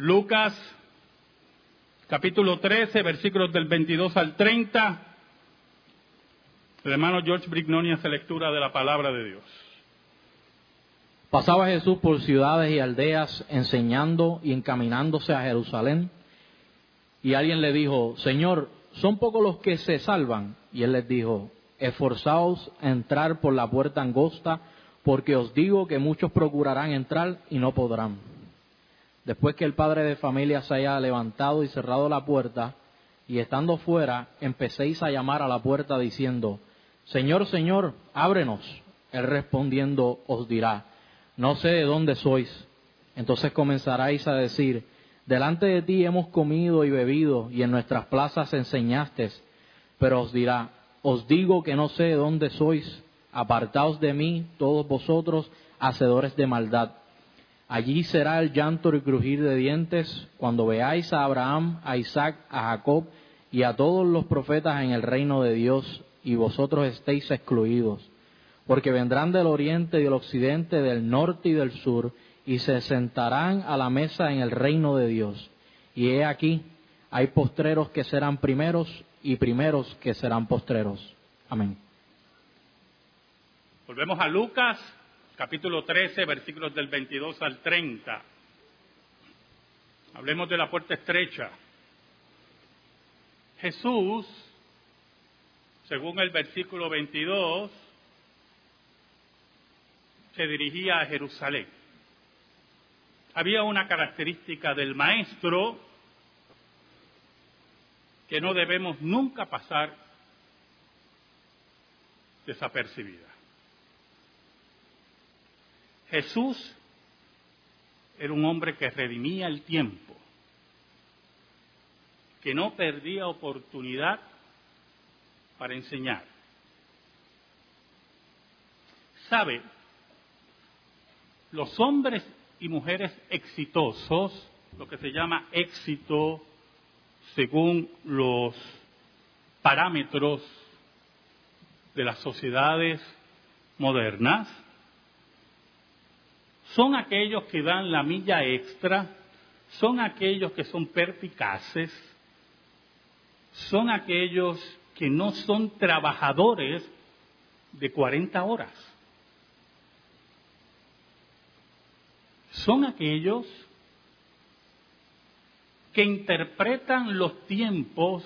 Lucas capítulo 13, versículos del 22 al 30. El hermano George Brignoni hace lectura de la palabra de Dios. Pasaba Jesús por ciudades y aldeas enseñando y encaminándose a Jerusalén. Y alguien le dijo, Señor, ¿son pocos los que se salvan? Y él les dijo, esforzaos a entrar por la puerta angosta, porque os digo que muchos procurarán entrar y no podrán. Después que el padre de familia se haya levantado y cerrado la puerta, y estando fuera, empecéis a llamar a la puerta diciendo, Señor, Señor, ábrenos. Él respondiendo os dirá, no sé de dónde sois. Entonces comenzaréis a decir, delante de ti hemos comido y bebido, y en nuestras plazas enseñaste. Pero os dirá, os digo que no sé de dónde sois, apartaos de mí, todos vosotros, hacedores de maldad. Allí será el llanto y crujir de dientes cuando veáis a Abraham, a Isaac, a Jacob y a todos los profetas en el reino de Dios, y vosotros estéis excluidos porque vendrán del oriente y del occidente, del norte y del sur, y se sentarán a la mesa en el reino de Dios. Y he aquí, hay postreros que serán primeros y primeros que serán postreros. Amén. Volvemos a Lucas, capítulo 13, versículos del 22 al 30. Hablemos de la puerta estrecha. Jesús, según el versículo 22, se dirigía a Jerusalén. Había una característica del maestro que no debemos nunca pasar desapercibida. Jesús era un hombre que redimía el tiempo, que no perdía oportunidad para enseñar. ¿Sabe? los hombres y mujeres exitosos, lo que se llama éxito según los parámetros de las sociedades modernas, son aquellos que dan la milla extra, son aquellos que son perpicaces, son aquellos que no son trabajadores de 40 horas. son aquellos que interpretan los tiempos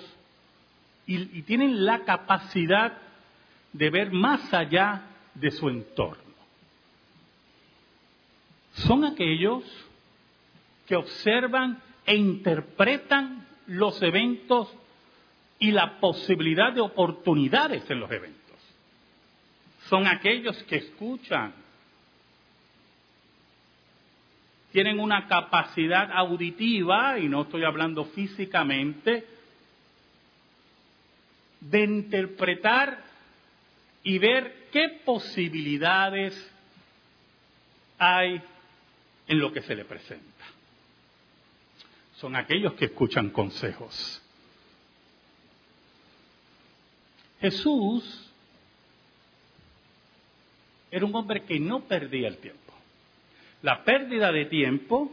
y, tienen la capacidad de ver más allá de su entorno. Son aquellos que observan e interpretan los eventos y la posibilidad de oportunidades en los eventos. Son aquellos que escuchan tienen una capacidad auditiva, y no estoy hablando físicamente, de interpretar y ver qué posibilidades hay en lo que se le presenta. Son aquellos que escuchan consejos. Jesús era un hombre que no perdía el tiempo. La pérdida de tiempo,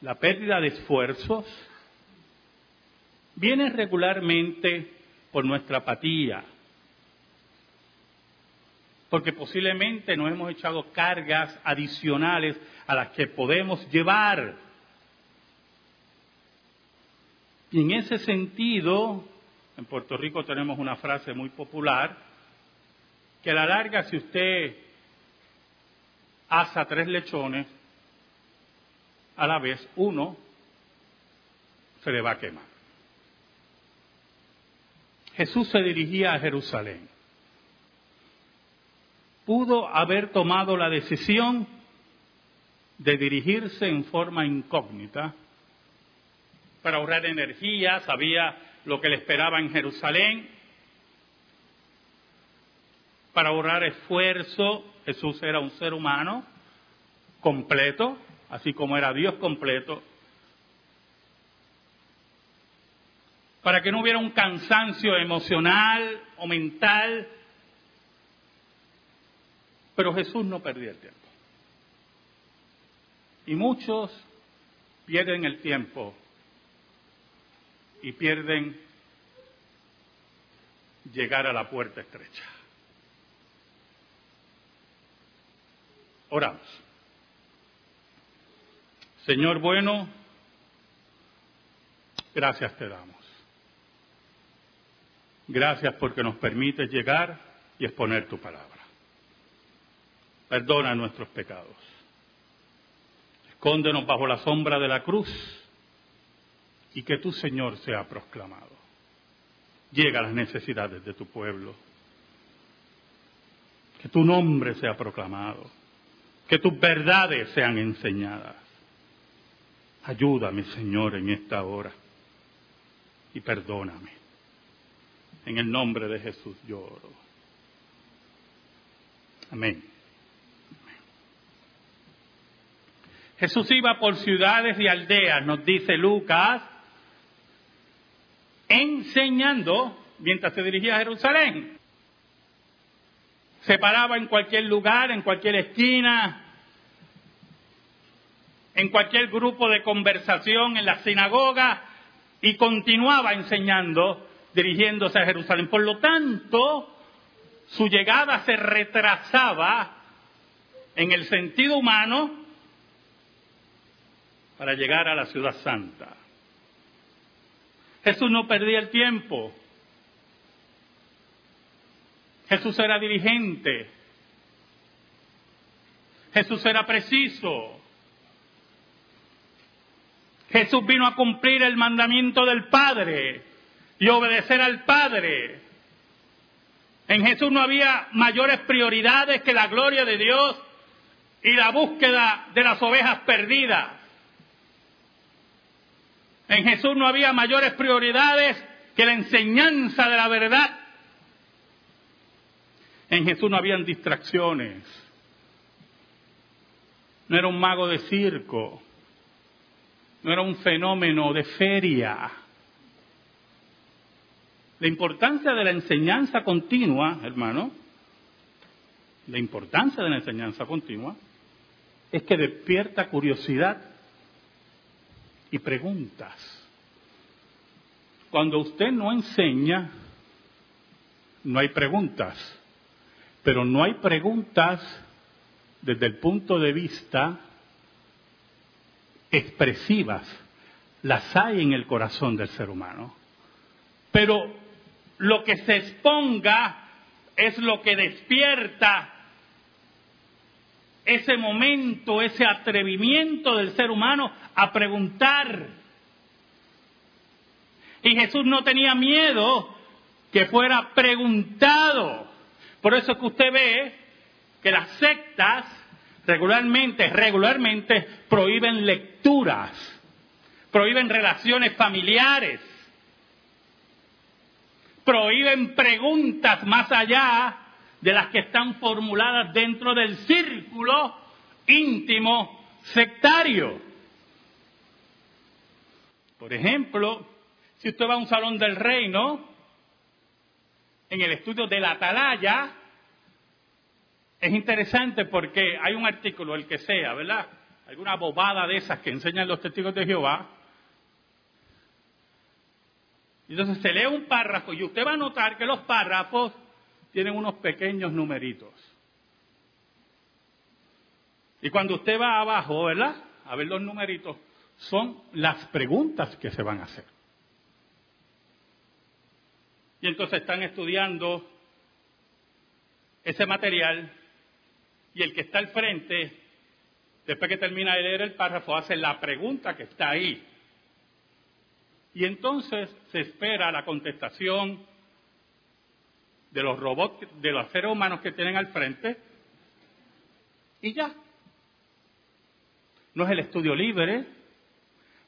la pérdida de esfuerzos, viene regularmente por nuestra apatía, porque posiblemente nos hemos echado cargas adicionales a las que podemos llevar. Y en ese sentido, en Puerto Rico tenemos una frase muy popular, que a la larga si usted asa tres lechones, a la vez uno se le va a quemar. Jesús se dirigía a Jerusalén. Pudo haber tomado la decisión de dirigirse en forma incógnita para ahorrar energía, sabía lo que le esperaba en Jerusalén, para ahorrar esfuerzo, Jesús era un ser humano completo, así como era Dios completo, para que no hubiera un cansancio emocional o mental. Pero Jesús no perdía el tiempo. Y muchos pierden el tiempo y pierden llegar a la puerta estrecha. Oramos. Señor bueno, gracias te damos. Gracias porque nos permites llegar y exponer tu palabra. Perdona nuestros pecados. Escóndenos bajo la sombra de la cruz y que tu Señor sea proclamado. Llega a las necesidades de tu pueblo. Que tu nombre sea proclamado. Que tus verdades sean enseñadas. Ayúdame, Señor, en esta hora. Y perdóname. En el nombre de Jesús lloro. Amén. Jesús iba por ciudades y aldeas, nos dice Lucas, enseñando mientras se dirigía a Jerusalén. Se paraba en cualquier lugar, en cualquier esquina, en cualquier grupo de conversación, en la sinagoga, y continuaba enseñando, dirigiéndose a Jerusalén. Por lo tanto, su llegada se retrasaba en el sentido humano para llegar a la ciudad santa. Jesús no perdía el tiempo. Jesús era dirigente. Jesús era preciso. Jesús vino a cumplir el mandamiento del Padre y obedecer al Padre. En Jesús no había mayores prioridades que la gloria de Dios y la búsqueda de las ovejas perdidas. En Jesús no había mayores prioridades que la enseñanza de la verdad. En Jesús no habían distracciones. No era un mago de circo. No era un fenómeno de feria. La importancia de la enseñanza continua, hermano, la importancia de la enseñanza continua es que despierta curiosidad y preguntas. Cuando usted no enseña, no hay preguntas, pero no hay preguntas desde el punto de vista expresivas, las hay en el corazón del ser humano. Pero lo que se exponga es lo que despierta ese momento, ese atrevimiento del ser humano a preguntar. Y Jesús no tenía miedo que fuera preguntado. Por eso es que usted ve que las sectas regularmente, regularmente prohíben lecturas, prohíben relaciones familiares, prohíben preguntas más allá de las que están formuladas dentro del círculo íntimo sectario. Por ejemplo, si usted va a un salón del reino, en el estudio de la atalaya, es interesante porque hay un artículo, el que sea, ¿verdad? Alguna bobada de esas que enseñan los testigos de Jehová. Entonces se lee un párrafo y usted va a notar que los párrafos tienen unos pequeños numeritos. Y cuando usted va abajo, ¿verdad? A ver los numeritos, son las preguntas que se van a hacer. Y entonces están estudiando ese material y el que está al frente, después que termina de leer el párrafo, hace la pregunta que está ahí. Y entonces se espera la contestación de los robots, de los seres humanos que tienen al frente, y ya. No es el estudio libre,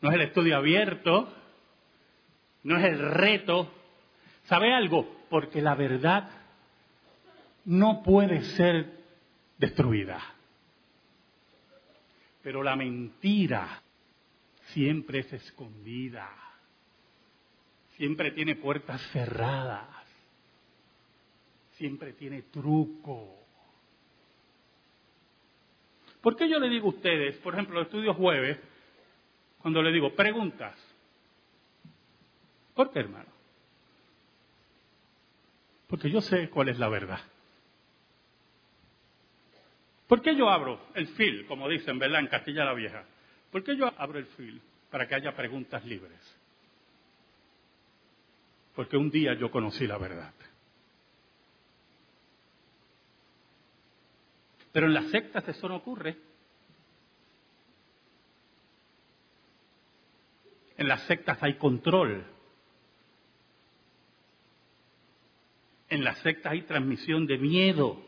no es el estudio abierto, no es el reto. ¿Sabe algo? Porque la verdad no puede ser destruida. Pero la mentira siempre es escondida, siempre tiene puertas cerradas, siempre tiene truco. ¿Por qué yo le digo a ustedes, por ejemplo, el estudio jueves, cuando le digo preguntas. ¿Por qué, hermano? Porque yo sé cuál es la verdad. ¿Por qué yo abro el fil, como dicen, ¿verdad? En Castilla la Vieja. ¿Por qué yo abro el fil? Para que haya preguntas libres. Porque un día yo conocí la verdad. Pero en las sectas eso no ocurre. En las sectas hay control. En las sectas hay transmisión de miedo,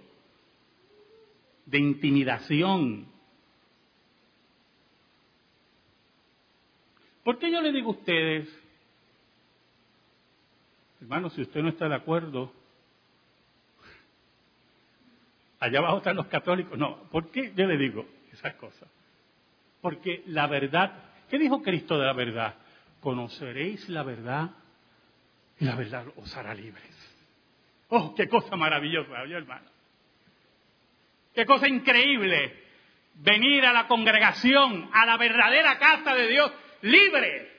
de intimidación. ¿Por qué yo le digo a ustedes, hermano, si usted no está de acuerdo, allá abajo están los católicos? No, ¿por qué yo le digo esas cosas? Porque la verdad, ¿qué dijo Cristo de la verdad? Conoceréis la verdad y la verdad os hará libres. Oh, qué cosa maravillosa, ¿oye, hermano? Qué cosa increíble venir a la congregación, a la verdadera casa de Dios, libre.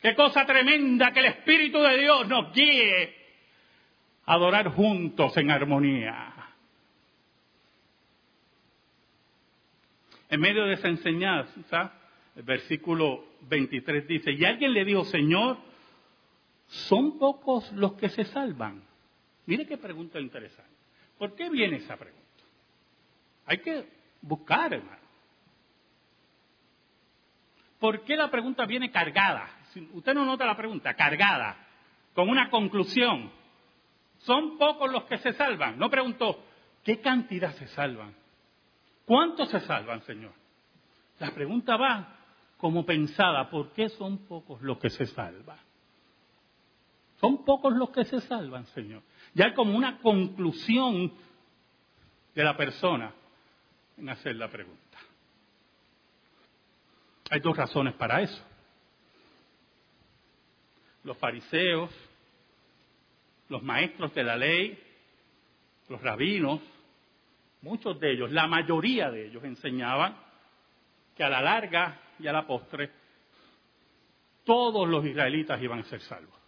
Qué cosa tremenda que el Espíritu de Dios nos guíe adorar juntos en armonía. En medio de esa enseñanza, el versículo 23 dice, y alguien le dijo, Señor, ¿son pocos los que se salvan? Mire qué pregunta interesante. ¿Por qué viene esa pregunta? Hay que buscar, hermano. ¿Por qué la pregunta viene cargada? Usted no nota la pregunta, cargada, con una conclusión. Son pocos los que se salvan. No preguntó, ¿qué cantidad se salvan? ¿Cuántos se salvan, Señor? La pregunta va como pensada, ¿por qué son pocos los que se salvan? Son pocos los que se salvan, Señor. Ya hay como una conclusión de la persona en hacer la pregunta. Hay dos razones para eso. Los fariseos, los maestros de la ley, los rabinos, muchos de ellos, la mayoría de ellos enseñaban que a la larga y a la postre todos los israelitas iban a ser salvos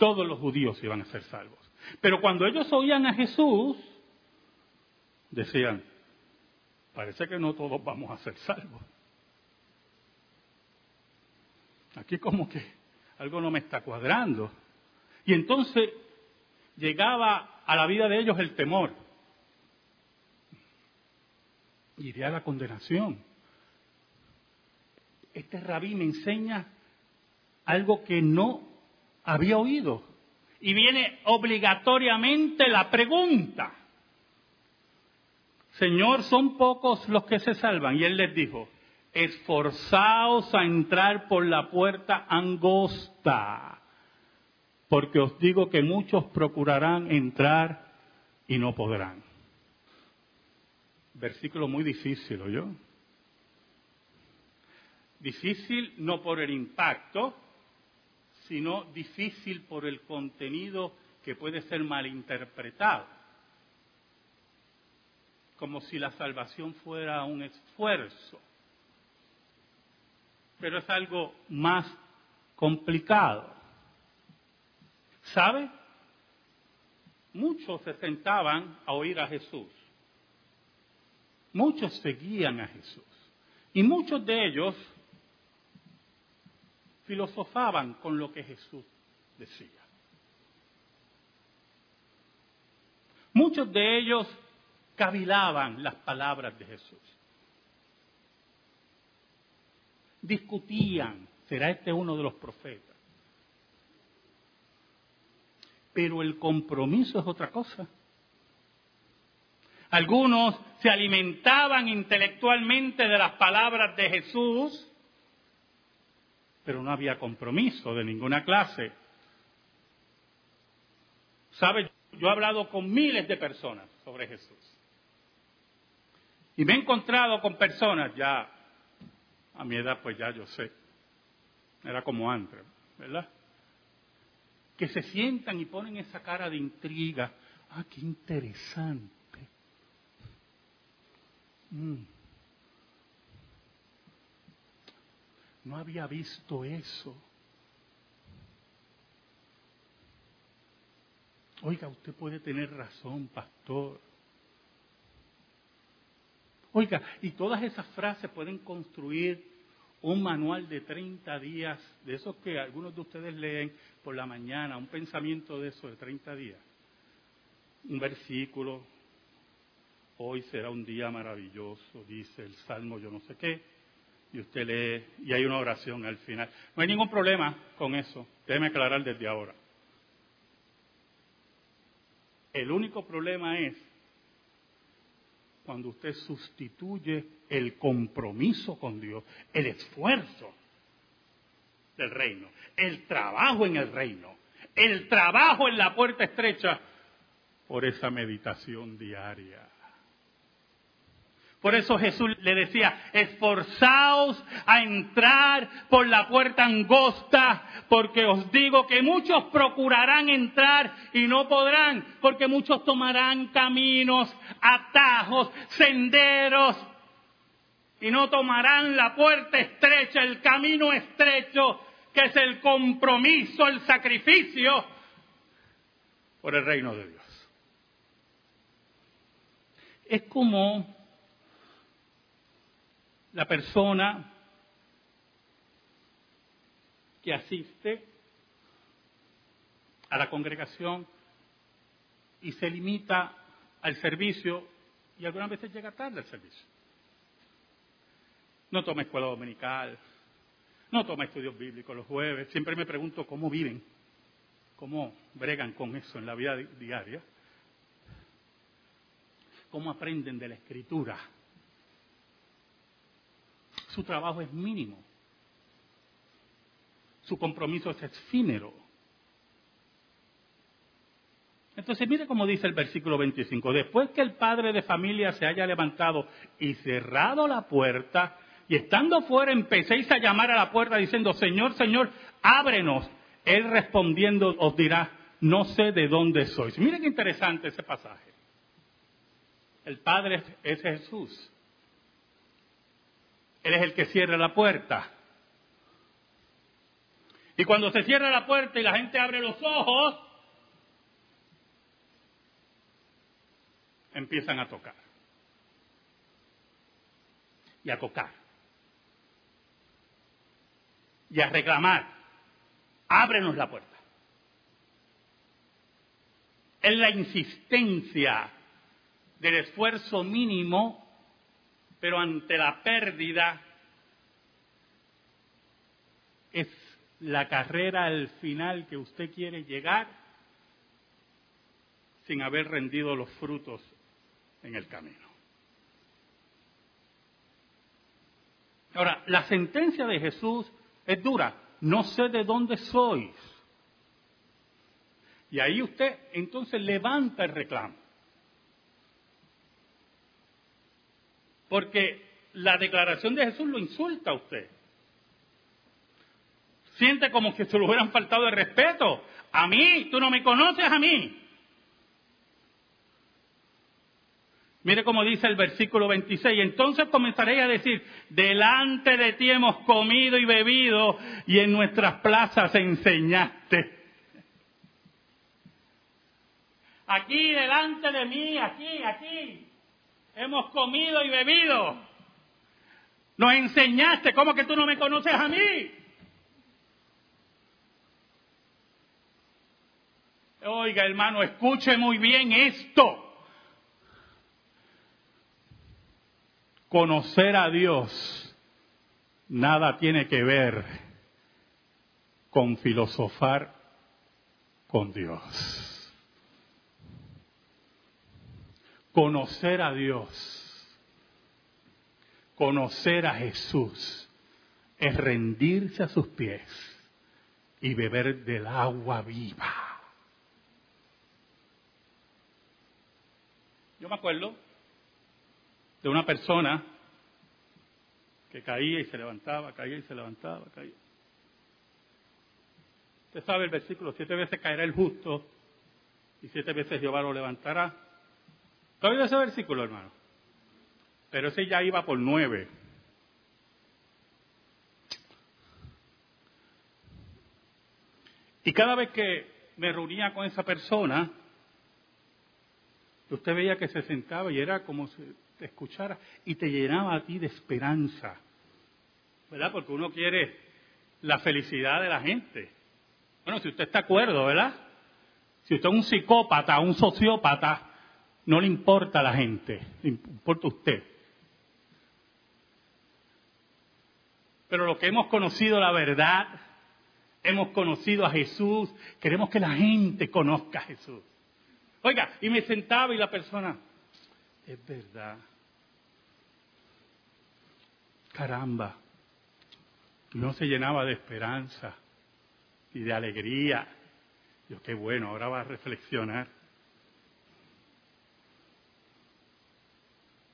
todos los judíos iban a ser salvos. Pero cuando ellos oían a Jesús, decían, parece que no todos vamos a ser salvos. Aquí como que algo no me está cuadrando. Y entonces llegaba a la vida de ellos el temor. Iría la condenación. Este rabí me enseña algo que no había oído. Y viene obligatoriamente la pregunta. Señor, son pocos los que se salvan. Y él les dijo, esforzaos a entrar por la puerta angosta, porque os digo que muchos procurarán entrar y no podrán. Versículo muy difícil, ¿oyó? Difícil no por el impacto, sino difícil por el contenido que puede ser malinterpretado, como si la salvación fuera un esfuerzo. Pero es algo más complicado. ¿Sabe? Muchos se sentaban a oír a Jesús. Muchos seguían a Jesús. Y muchos de ellos filosofaban con lo que Jesús decía. Muchos de ellos cavilaban las palabras de Jesús. Discutían, ¿será este uno de los profetas? Pero el compromiso es otra cosa. Algunos se alimentaban intelectualmente de las palabras de Jesús pero no había compromiso de ninguna clase. ¿Sabe? Yo he hablado con miles de personas sobre Jesús. Y me he encontrado con personas ya, a mi edad pues ya yo sé, era como antes, ¿verdad? que se sientan y ponen esa cara de intriga. Ah, qué interesante. Mm. No había visto eso. Oiga, usted puede tener razón, pastor. Oiga, y todas esas frases pueden construir un manual de 30 días, de esos que algunos de ustedes leen por la mañana, un pensamiento de eso de 30 días. Un versículo, hoy será un día maravilloso, dice el Salmo yo no sé qué, y usted lee y hay una oración al final. No hay ningún problema con eso, déjeme aclarar desde ahora. El único problema es cuando usted sustituye el compromiso con Dios, el esfuerzo del reino, el trabajo en el reino, el trabajo en la puerta estrecha por esa meditación diaria. Por eso Jesús le decía, esforzaos a entrar por la puerta angosta, porque os digo que muchos procurarán entrar y no podrán, porque muchos tomarán caminos, atajos, senderos, y no tomarán la puerta estrecha, el camino estrecho, que es el compromiso, el sacrificio por el reino de Dios. Es como la persona que asiste a la congregación y se limita al servicio y algunas veces llega tarde al servicio. No toma escuela dominical, no toma estudios bíblicos los jueves. Siempre me pregunto cómo viven, cómo bregan con eso en la vida diaria, cómo aprenden de la escritura su trabajo es mínimo. Su compromiso es efímero. Entonces mire cómo dice el versículo 25. Después que el padre de familia se haya levantado y cerrado la puerta, y estando fuera empecéis a llamar a la puerta diciendo, Señor, Señor, ábrenos. Él respondiendo os dirá, no sé de dónde sois. Mire qué interesante ese pasaje. El Padre es Jesús. Él es el que cierra la puerta. Y cuando se cierra la puerta y la gente abre los ojos, empiezan a tocar. Y a tocar. Y a reclamar. Ábrenos la puerta. Es la insistencia del esfuerzo mínimo pero ante la pérdida es la carrera al final que usted quiere llegar sin haber rendido los frutos en el camino. Ahora, la sentencia de Jesús es dura. No sé de dónde sois. Y ahí usted entonces levanta el reclamo. Porque la declaración de Jesús lo insulta a usted. Siente como que se le hubieran faltado de respeto. A mí, tú no me conoces a mí. Mire cómo dice el versículo 26. Entonces comenzaré a decir, delante de ti hemos comido y bebido y en nuestras plazas enseñaste. Aquí, delante de mí, aquí, aquí hemos comido y bebido. Nos enseñaste, ¿cómo que tú no me conoces a mí? Oiga, hermano, escuche muy bien esto. Conocer a Dios nada tiene que ver con filosofar con Dios. Conocer a Dios, conocer a Jesús, es rendirse a sus pies y beber del agua viva. Yo me acuerdo de una persona que caía y se levantaba, caía y se levantaba, caía. Usted sabe el versículo, siete veces caerá el justo y siete veces Jehová lo levantará. ¿Tú has oído ese versículo, hermano? Pero ese ya iba por nueve. Y cada vez que me reunía con esa persona, usted veía que se sentaba y era como si te escuchara y te llenaba a ti de esperanza. ¿Verdad? Porque uno quiere la felicidad de la gente. Bueno, si usted está acuerdo, ¿verdad? Si usted es un psicópata, un sociópata, no le importa a la gente, le importa a usted. Pero lo que hemos conocido la verdad, hemos conocido a Jesús, queremos que la gente conozca a Jesús. Oiga, y me sentaba y la persona, es verdad. Caramba, no se llenaba de esperanza y de alegría. Yo, qué bueno, ahora va a reflexionar.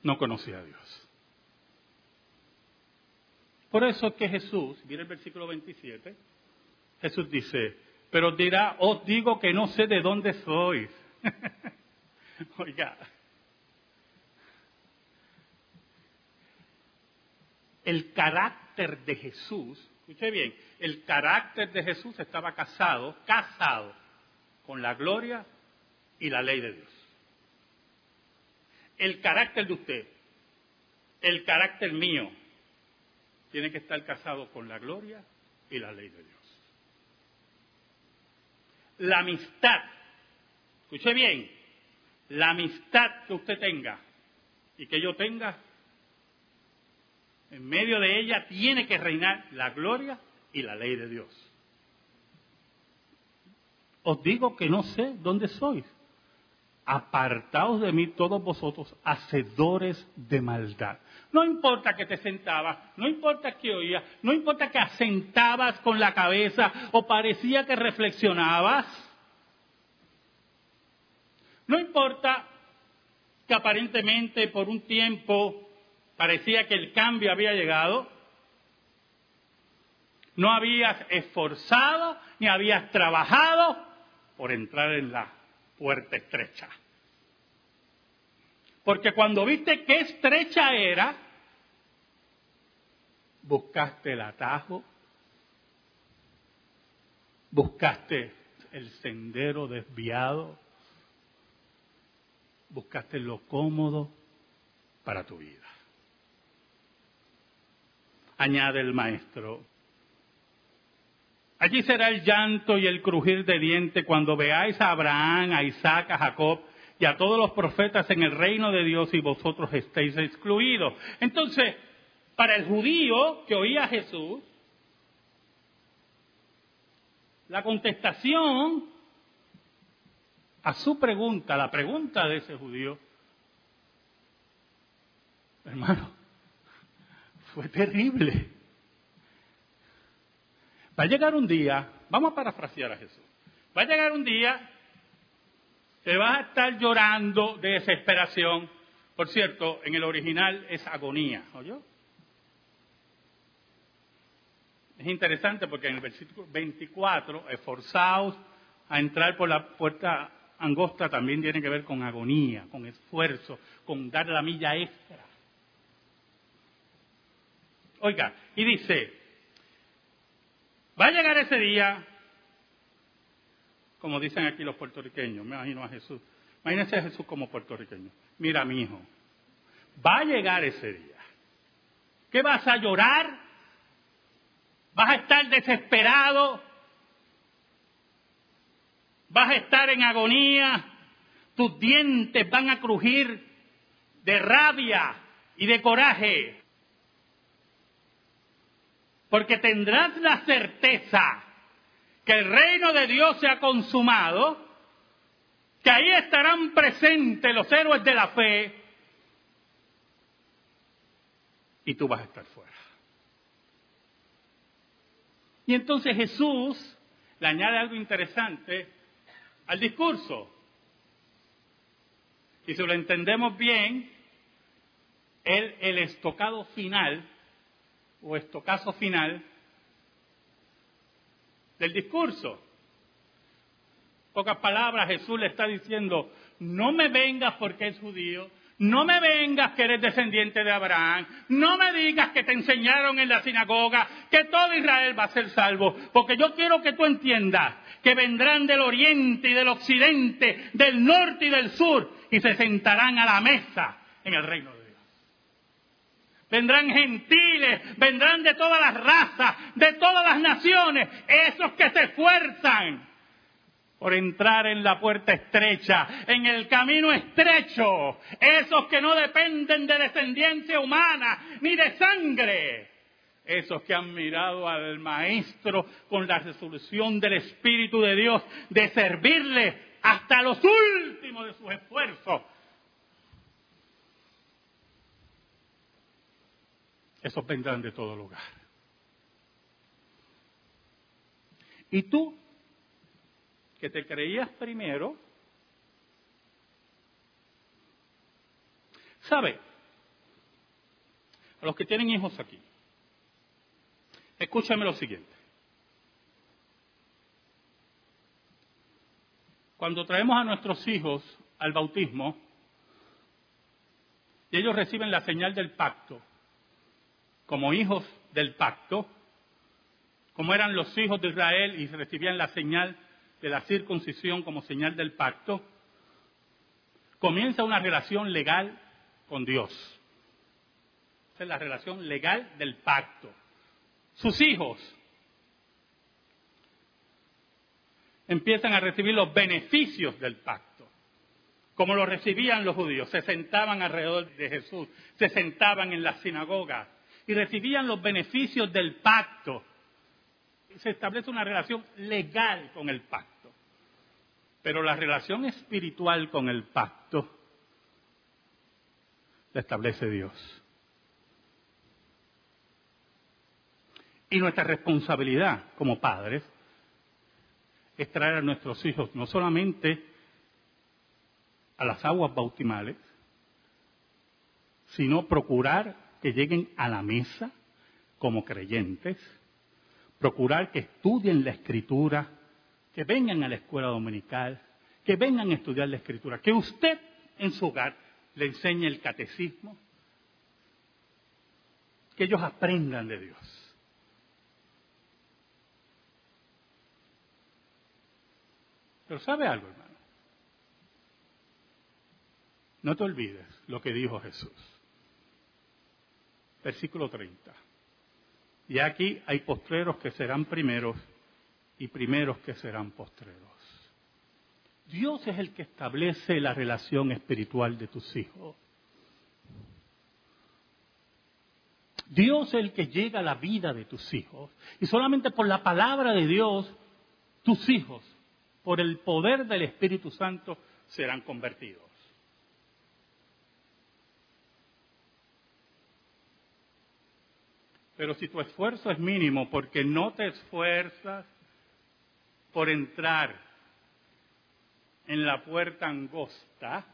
No conocía a Dios. Por eso es que Jesús, mire el versículo 27, Jesús dice, pero dirá, os digo que no sé de dónde sois. Oiga, el carácter de Jesús, escuche bien, el carácter de Jesús estaba casado, casado con la gloria y la ley de Dios. El carácter de usted, el carácter mío, tiene que estar casado con la gloria y la ley de Dios. La amistad, escuche bien, la amistad que usted tenga y que yo tenga, en medio de ella tiene que reinar la gloria y la ley de Dios. Os digo que no sé dónde sois. Apartaos de mí todos vosotros, hacedores de maldad. No importa que te sentabas, no importa que oías, no importa que asentabas con la cabeza o parecía que reflexionabas. No importa que aparentemente por un tiempo parecía que el cambio había llegado. No habías esforzado ni habías trabajado por entrar en la puerta estrecha. Porque cuando viste qué estrecha era, buscaste el atajo, buscaste el sendero desviado, buscaste lo cómodo para tu vida. Añade el maestro, Allí será el llanto y el crujir de diente cuando veáis a Abraham, a Isaac, a Jacob y a todos los profetas en el reino de Dios y vosotros estéis excluidos. Entonces, para el judío que oía a Jesús, la contestación a su pregunta, la pregunta de ese judío, hermano, fue terrible. Va a llegar un día, vamos a parafrasear a Jesús, va a llegar un día que vas a estar llorando de desesperación. Por cierto, en el original es agonía, ¿oyó? Es interesante porque en el versículo 24, esforzados a entrar por la puerta angosta también tiene que ver con agonía, con esfuerzo, con dar la milla extra. Oiga, y dice, Va a llegar ese día, como dicen aquí los puertorriqueños, me imagino a Jesús. Imagínense a Jesús como puertorriqueño. Mira, mi hijo, va a llegar ese día. ¿Qué vas a llorar? ¿Vas a estar desesperado? ¿Vas a estar en agonía? Tus dientes van a crujir de rabia y de coraje porque tendrás la certeza que el reino de Dios se ha consumado, que ahí estarán presentes los héroes de la fe, y tú vas a estar fuera. Y entonces Jesús le añade algo interesante al discurso. Y si lo entendemos bien, el, el estocado final o estocazo final del discurso. pocas palabras, Jesús le está diciendo, no me vengas porque es judío, No me vengas que eres descendiente de Abraham. No me digas que te enseñaron en la sinagoga que todo Israel va a ser salvo. Porque yo quiero que tú entiendas que vendrán del oriente y del occidente, del norte y del sur, y se sentarán a la mesa en el reino. Vendrán gentiles, vendrán de todas las razas, de todas las naciones, esos que se esfuerzan por entrar en la puerta estrecha, en el camino estrecho, esos que no dependen de descendencia humana ni de sangre, esos que han mirado al Maestro con la resolución del Espíritu de Dios de servirle hasta los últimos de sus esfuerzos. Esos vendrán de todo lugar. Y tú que te creías primero, ¿sabe? A los que tienen hijos aquí, escúchame lo siguiente. Cuando traemos a nuestros hijos al bautismo, y ellos reciben la señal del pacto, como hijos del pacto, como eran los hijos de Israel y recibían la señal de la circuncisión como señal del pacto, comienza una relación legal con Dios. Esa es la relación legal del pacto. Sus hijos empiezan a recibir los beneficios del pacto, como lo recibían los judíos. Se sentaban alrededor de Jesús, se sentaban en la sinagoga y recibían los beneficios del pacto se establece una relación legal con el pacto. Pero la relación espiritual con el pacto la establece Dios. Y nuestra responsabilidad como padres es traer a nuestros hijos no solamente a las aguas bautimales, sino procurar que lleguen a la mesa como creyentes procurar que estudien la escritura, que vengan a la escuela dominical, que vengan a estudiar la escritura, que usted en su hogar le enseñe el catecismo, que ellos aprendan de Dios. Pero ¿sabe algo, hermano? No te olvides lo que dijo Jesús. Versículo 30. Y aquí hay postreros que serán primeros y primeros que serán postreros. Dios es el que establece la relación espiritual de tus hijos. Dios es el que llega a la vida de tus hijos. Y solamente por la palabra de Dios, tus hijos, por el poder del Espíritu Santo, serán convertidos. Pero si tu esfuerzo es mínimo porque no te esfuerzas por entrar en la puerta angosta,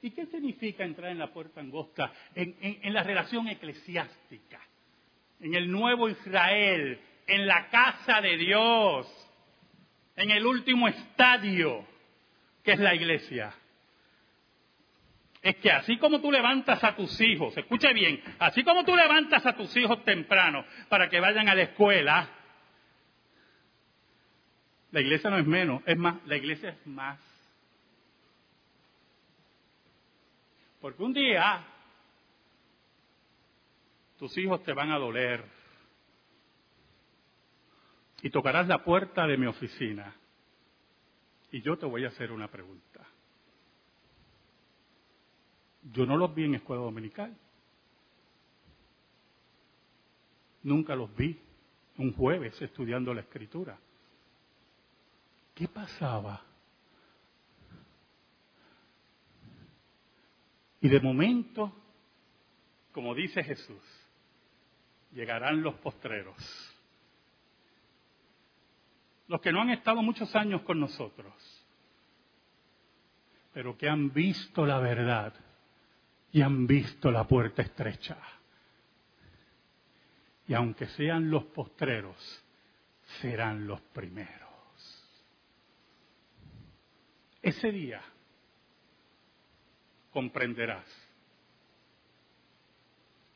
¿y qué significa entrar en la puerta angosta? En, la relación eclesiástica, en el nuevo Israel, en la casa de Dios, en el último estadio que es la iglesia es que así como tú levantas a tus hijos, escuche bien, así como tú levantas a tus hijos temprano para que vayan a la escuela, la iglesia no es menos, es más, la iglesia es más. Porque un día tus hijos te van a doler y tocarás la puerta de mi oficina y yo te voy a hacer una pregunta. Yo no los vi en escuela dominical. Nunca los vi un jueves estudiando la escritura. ¿Qué pasaba? Y de momento, como dice Jesús, llegarán los postreros. Los que no han estado muchos años con nosotros, pero que han visto la verdad y han visto la puerta estrecha. Y aunque sean los postreros, serán los primeros. Ese día comprenderás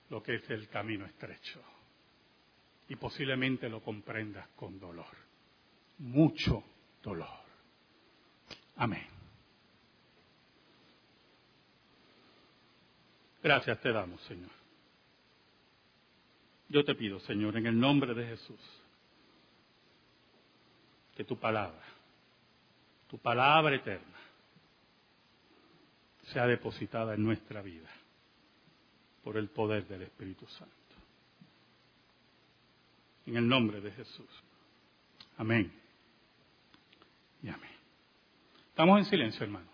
lo que es el camino estrecho. Y posiblemente lo comprendas con dolor. Mucho dolor. Amén. Gracias te damos, Señor. Yo te pido, Señor, en el nombre de Jesús, que tu palabra, tu palabra eterna, sea depositada en nuestra vida por el poder del Espíritu Santo. En el nombre de Jesús. Amén. Y amén. Estamos en silencio, hermano.